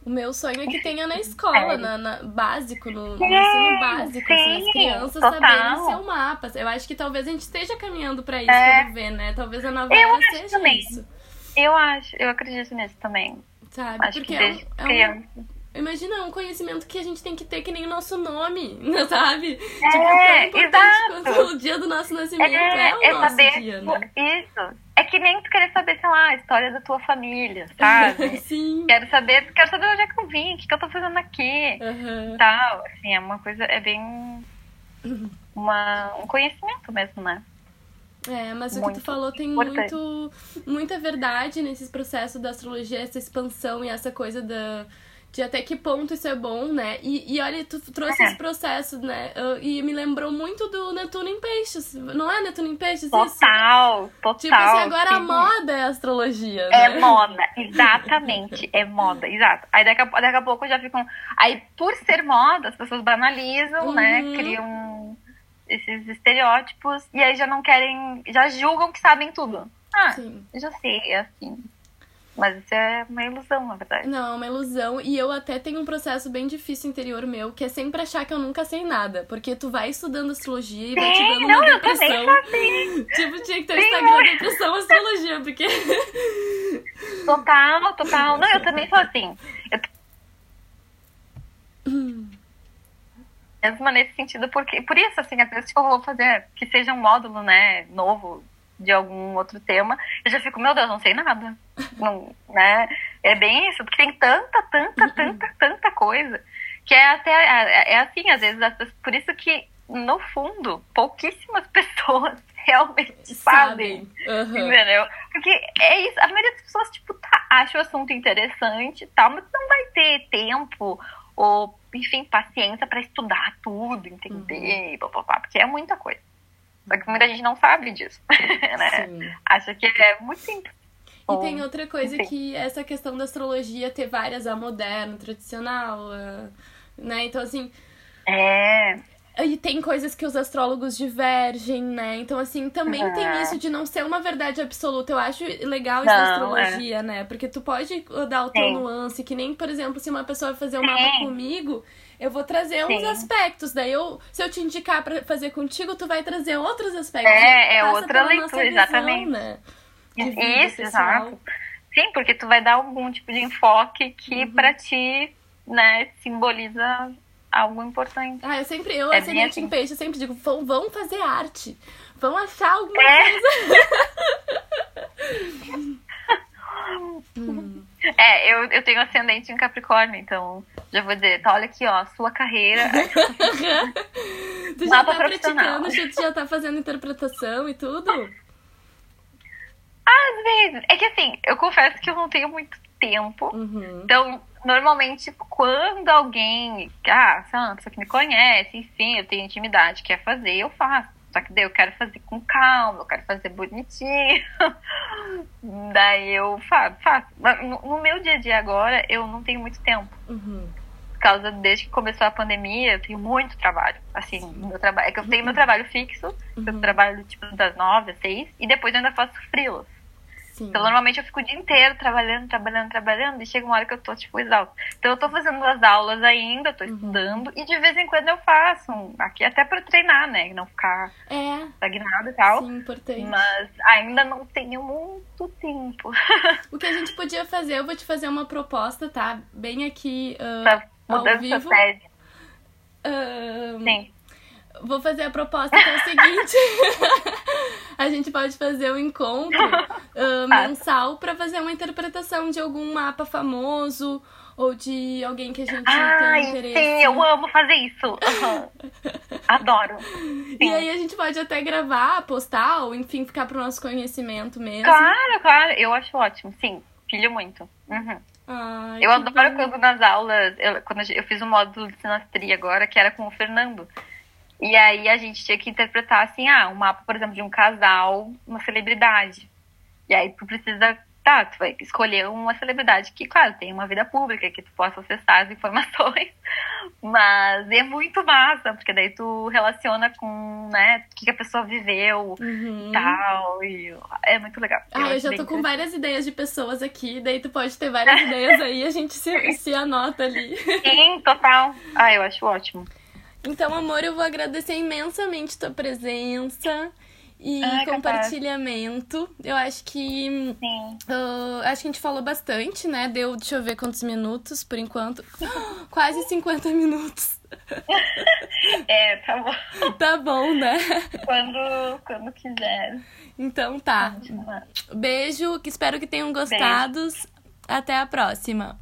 O meu sonho é que tenha na escola, é. na, na, básico, no, no ensino básico, sim, assim, as crianças total. saberem seu mapa. Eu acho que talvez a gente esteja caminhando para isso, é. ver, né? Talvez a nova era seja também. isso. Eu acho, eu acredito nisso também. Sabe? Acho Porque que desde é um, criança. É um Imagina, um conhecimento que a gente tem que ter que nem o nosso nome, sabe? É, tipo, exato. o dia do nosso nascimento é, é o é nosso saber, dia, né? Isso. É que nem tu querer saber, sei lá, a história da tua família, sabe? Sim. Quero saber, quero saber onde é que eu vim, o que, que eu tô fazendo aqui, uhum. tal. Assim, é uma coisa, é bem uma, um conhecimento mesmo, né? É, mas muito o que tu falou tem muito, muita verdade nesses processos da astrologia, essa expansão e essa coisa da de até que ponto isso é bom, né? E, e olha, tu trouxe é. esse processo, né? E me lembrou muito do Netuno em Peixes. Não é Netuno em Peixes total, isso? Total, total. Tipo assim, agora sim. a moda é a astrologia, É né? moda, exatamente. é moda, exato. Aí daqui a, daqui a pouco já ficam... Aí, por ser moda, as pessoas banalizam, né? uhum. né? Criam esses estereótipos. E aí já não querem... Já julgam que sabem tudo. Ah, Sim. já sei, é assim. Mas isso é uma ilusão, na verdade. Não, é uma ilusão. E eu até tenho um processo bem difícil interior meu, que é sempre achar que eu nunca sei nada. Porque tu vai estudando astrologia e vai te dando uma não, depressão. Eu assim. tipo, tinha que ter o Instagram muito. depressão astrologia, porque Total, total. Não, eu também sou assim. Eu... Mesmo nesse sentido, porque por isso, assim, às vezes tipo, eu vou fazer que seja um módulo, né, novo de algum outro tema, eu já fico, meu Deus, não sei nada. Não, né? É bem isso, porque tem tanta, tanta, tanta, tanta coisa que é até é, é assim, às vezes, por isso que no fundo, pouquíssimas pessoas realmente sabem, uhum. entendeu? Porque é isso, a maioria das pessoas, tipo, tá, acha o assunto interessante e tal, mas não vai ter tempo ou, enfim, paciência para estudar tudo, entender, uhum. blá, blá, blá, porque é muita coisa. Só que muita gente não sabe disso, né? Acha que é muito simples. E tem outra coisa que essa questão da astrologia ter várias, a moderna, tradicional, né? Então, assim... É... E tem coisas que os astrólogos divergem, né? Então, assim, também uhum. tem isso de não ser uma verdade absoluta. Eu acho legal isso da astrologia, é. né? Porque tu pode dar o teu Sim. nuance, que nem, por exemplo, se uma pessoa fazer um mapa comigo, eu vou trazer uns Sim. aspectos. Daí, eu, se eu te indicar para fazer contigo, tu vai trazer outros aspectos. É, é outra leitura, exatamente. Né? Isso, exato. Sim, porque tu vai dar algum tipo de enfoque que uhum. para ti, né, simboliza algo importante. Ah, eu sempre, eu, é ascendente assim. em peixe, eu sempre digo, vão, vão fazer arte. Vão achar alguma é. coisa. hum. É, eu, eu tenho ascendente em Capricórnio, então já vou dizer, tá, olha aqui, ó, sua carreira. tu já tá praticando, tu já tá fazendo interpretação e tudo? Às vezes. É que assim, eu confesso que eu não tenho muito tempo. Uhum. Então, normalmente, quando alguém, ah, sei lá, uma pessoa que me conhece, enfim, eu tenho intimidade, quer fazer, eu faço. Só que daí eu quero fazer com calma, eu quero fazer bonitinho. daí eu faço. faço. Mas no, meu dia a dia agora, eu não tenho muito tempo. Uhum. Por causa, desde que começou a pandemia, eu tenho muito trabalho. Assim, meu trabalho. É que eu tenho meu trabalho fixo, uhum. eu trabalho tipo das nove às seis, e depois eu ainda faço frilas. Sim. Então, normalmente eu fico o dia inteiro trabalhando, trabalhando, trabalhando, e chega uma hora que eu tô, tipo, exausta. Então, eu tô fazendo as aulas ainda, tô uhum. estudando, e de vez em quando eu faço, aqui até pra treinar, né? Não ficar é. estagnado e tal. Sim, importante. Mas ainda não tenho muito tempo. O que a gente podia fazer, eu vou te fazer uma proposta, tá? Bem aqui uh, tá ao vivo. Uh, Sim. Vou fazer a proposta que é o seguinte. a gente pode fazer um encontro uh, mensal para fazer uma interpretação de algum mapa famoso ou de alguém que a gente Ai, tem interesse. Sim, eu amo fazer isso. Uhum. Adoro. Sim. E aí a gente pode até gravar, postar, ou enfim, ficar pro nosso conhecimento mesmo. Claro, claro. Eu acho ótimo. Sim, filho muito. Uhum. Ai, eu adoro bom. quando nas aulas, eu, quando eu fiz um módulo de sinastria agora, que era com o Fernando. E aí a gente tinha que interpretar assim, ah, um mapa, por exemplo, de um casal, uma celebridade. E aí tu precisa, tá, tu vai escolher uma celebridade que, claro, tem uma vida pública, que tu possa acessar as informações, mas é muito massa, porque daí tu relaciona com, né, o que a pessoa viveu uhum. e tal, e é muito legal. Ah, eu, eu já tô com várias ideias de pessoas aqui, daí tu pode ter várias ideias aí, a gente se, se anota ali. Sim, total. Ah, eu acho ótimo. Então, amor, eu vou agradecer imensamente tua presença e ah, compartilhamento. Capaz. Eu acho que. Sim. Uh, acho que a gente falou bastante, né? Deu, deixa eu ver quantos minutos por enquanto. Quase 50 minutos. é, tá bom. Tá bom, né? Quando, quando quiser. Então tá. Beijo, espero que tenham gostado. Até a próxima.